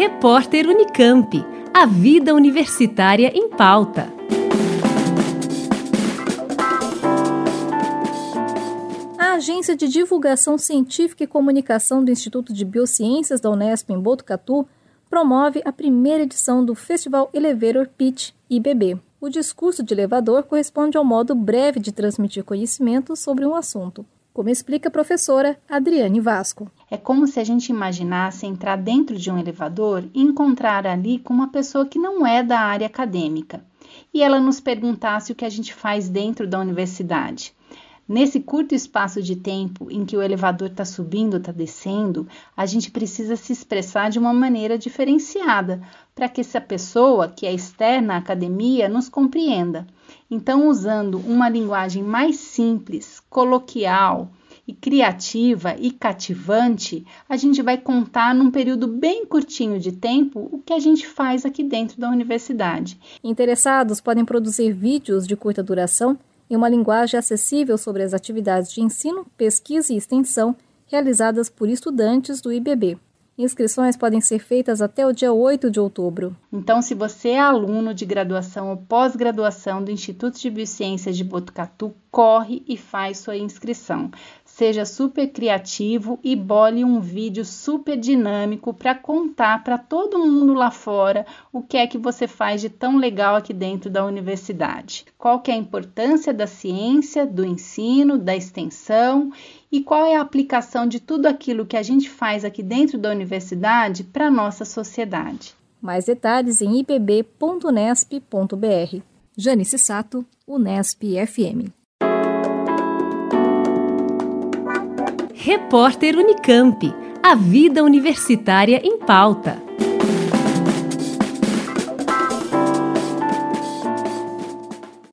Repórter Unicamp. A vida universitária em pauta. A Agência de Divulgação Científica e Comunicação do Instituto de Biociências da Unesp em Botucatu promove a primeira edição do Festival Elevator Pitch IBB. O discurso de elevador corresponde ao modo breve de transmitir conhecimento sobre um assunto como explica a professora Adriane Vasco. É como se a gente imaginasse entrar dentro de um elevador e encontrar ali com uma pessoa que não é da área acadêmica e ela nos perguntasse o que a gente faz dentro da universidade. Nesse curto espaço de tempo em que o elevador está subindo, está descendo, a gente precisa se expressar de uma maneira diferenciada para que essa pessoa que é externa à academia nos compreenda. Então, usando uma linguagem mais simples, coloquial e criativa e cativante, a gente vai contar num período bem curtinho de tempo o que a gente faz aqui dentro da universidade. Interessados podem produzir vídeos de curta duração em uma linguagem acessível sobre as atividades de ensino, pesquisa e extensão realizadas por estudantes do IBB. Inscrições podem ser feitas até o dia 8 de outubro. Então, se você é aluno de graduação ou pós-graduação do Instituto de Biociências de Botucatu, corre e faz sua inscrição seja super criativo e bole um vídeo super dinâmico para contar para todo mundo lá fora o que é que você faz de tão legal aqui dentro da universidade. Qual que é a importância da ciência, do ensino, da extensão e qual é a aplicação de tudo aquilo que a gente faz aqui dentro da universidade para a nossa sociedade. Mais detalhes em ipb.nesp.br. Janice Sato, Unesp FM. Repórter Unicamp. A vida universitária em pauta.